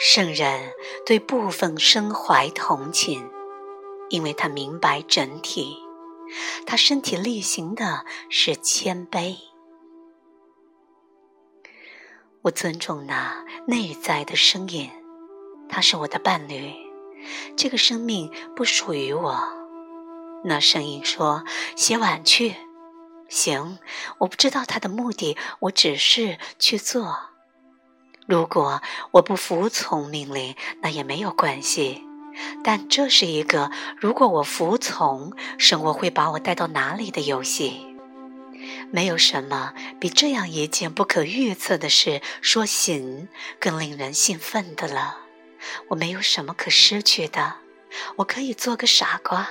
圣人对部分身怀同情，因为他明白整体。他身体力行的是谦卑。我尊重那内在的声音，他是我的伴侣。这个生命不属于我。那声音说：“写碗去。”行，我不知道他的目的，我只是去做。如果我不服从命令，那也没有关系。但这是一个如果我服从，生活会把我带到哪里的游戏。没有什么比这样一件不可预测的事说醒更令人兴奋的了。我没有什么可失去的，我可以做个傻瓜。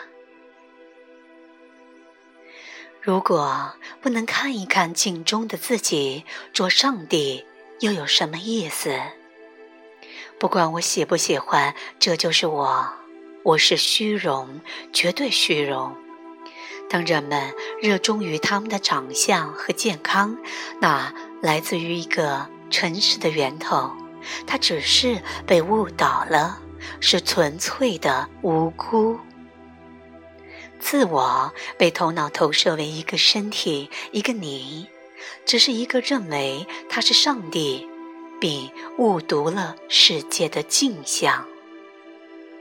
如果不能看一看镜中的自己，做上帝又有什么意思？不管我喜不喜欢，这就是我。我是虚荣，绝对虚荣。当人们热衷于他们的长相和健康，那来自于一个诚实的源头。他只是被误导了，是纯粹的无辜。自我被头脑投射为一个身体，一个你，只是一个认为他是上帝，并误读了世界的镜像。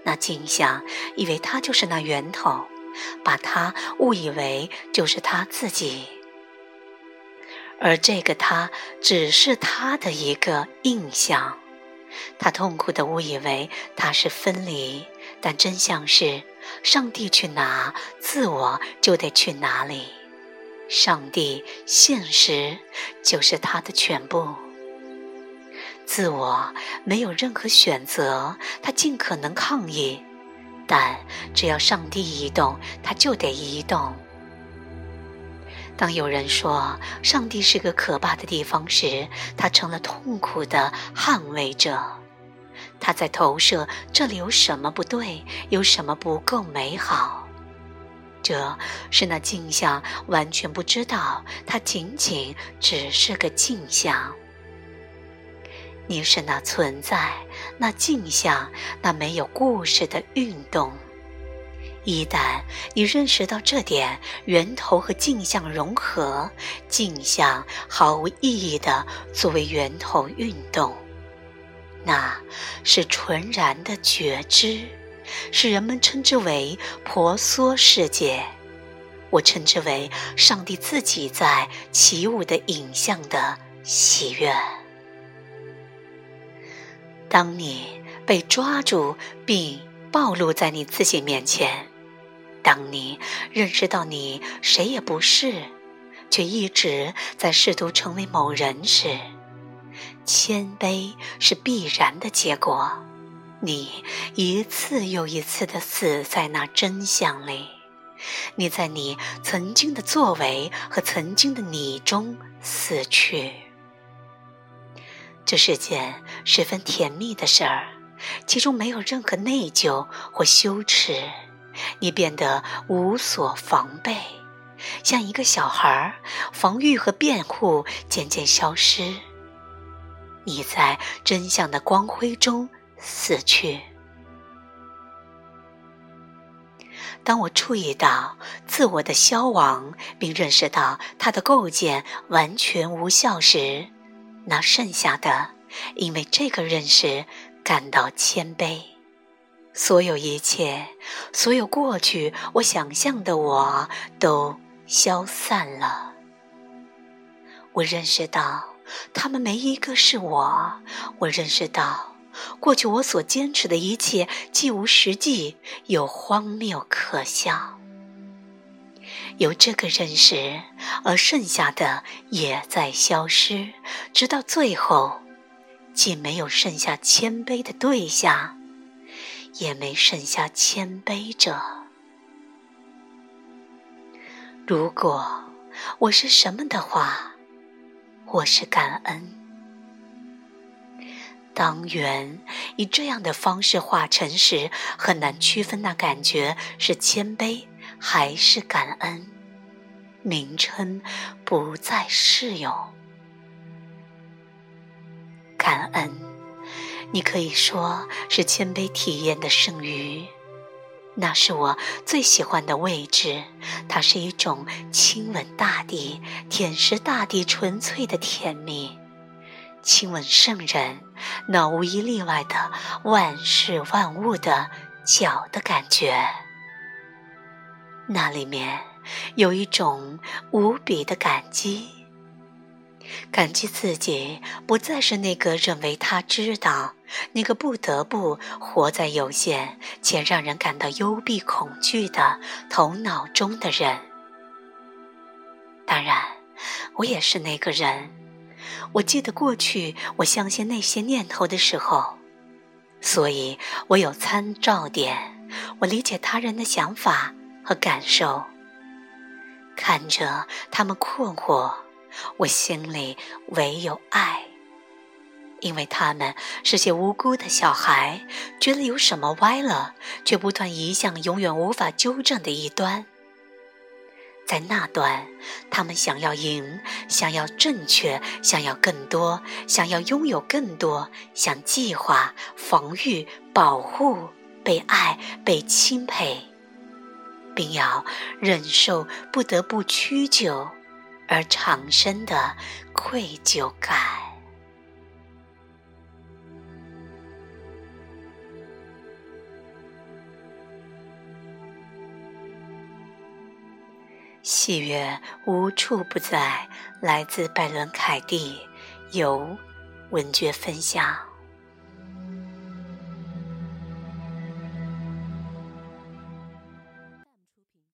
那镜像以为他就是那源头，把他误以为就是他自己，而这个他只是他的一个印象。他痛苦的误以为他是分离，但真相是。上帝去哪，自我就得去哪里。上帝现实就是他的全部。自我没有任何选择，他尽可能抗议，但只要上帝移动，他就得移动。当有人说上帝是个可怕的地方时，他成了痛苦的捍卫者。他在投射，这里有什么不对？有什么不够美好？这是那镜像完全不知道，它仅仅只是个镜像。你是那存在，那镜像，那没有故事的运动。一旦你认识到这点，源头和镜像融合，镜像毫无意义的作为源头运动。那是纯然的觉知，是人们称之为婆娑世界，我称之为上帝自己在起舞的影像的喜悦。当你被抓住并暴露在你自己面前，当你认识到你谁也不是，却一直在试图成为某人时，谦卑是必然的结果，你一次又一次的死在那真相里，你在你曾经的作为和曾经的你中死去。这是件十分甜蜜的事儿，其中没有任何内疚或羞耻，你变得无所防备，像一个小孩儿，防御和辩护渐渐消失。你在真相的光辉中死去。当我注意到自我的消亡，并认识到它的构建完全无效时，那剩下的，因为这个认识感到谦卑。所有一切，所有过去我想象的我都消散了。我认识到。他们没一个是我。我认识到，过去我所坚持的一切既无实际，又荒谬可笑。有这个认识，而剩下的也在消失，直到最后，既没有剩下谦卑的对象，也没剩下谦卑者。如果我是什么的话。我是感恩。当缘以这样的方式化成时，很难区分那感觉是谦卑还是感恩。名称不再适用。感恩你可以说是谦卑体验的剩余。那是我最喜欢的位置，它是一种亲吻大地、舔舐大地纯粹的甜蜜，亲吻圣人那无一例外的万事万物的脚的感觉。那里面有一种无比的感激。感激自己不再是那个认为他知道、那个不得不活在有限且让人感到幽闭恐惧的头脑中的人。当然，我也是那个人。我记得过去我相信那些念头的时候，所以我有参照点，我理解他人的想法和感受，看着他们困惑。我心里唯有爱，因为他们是些无辜的小孩，觉得有什么歪了，却不断移向永远无法纠正的一端。在那段，他们想要赢，想要正确，想要更多，想要拥有更多，想计划、防御、保护、被爱、被钦佩，并要忍受不得不屈就。而产生的愧疚感。喜悦无处不在，来自拜伦·凯蒂，由文爵分享。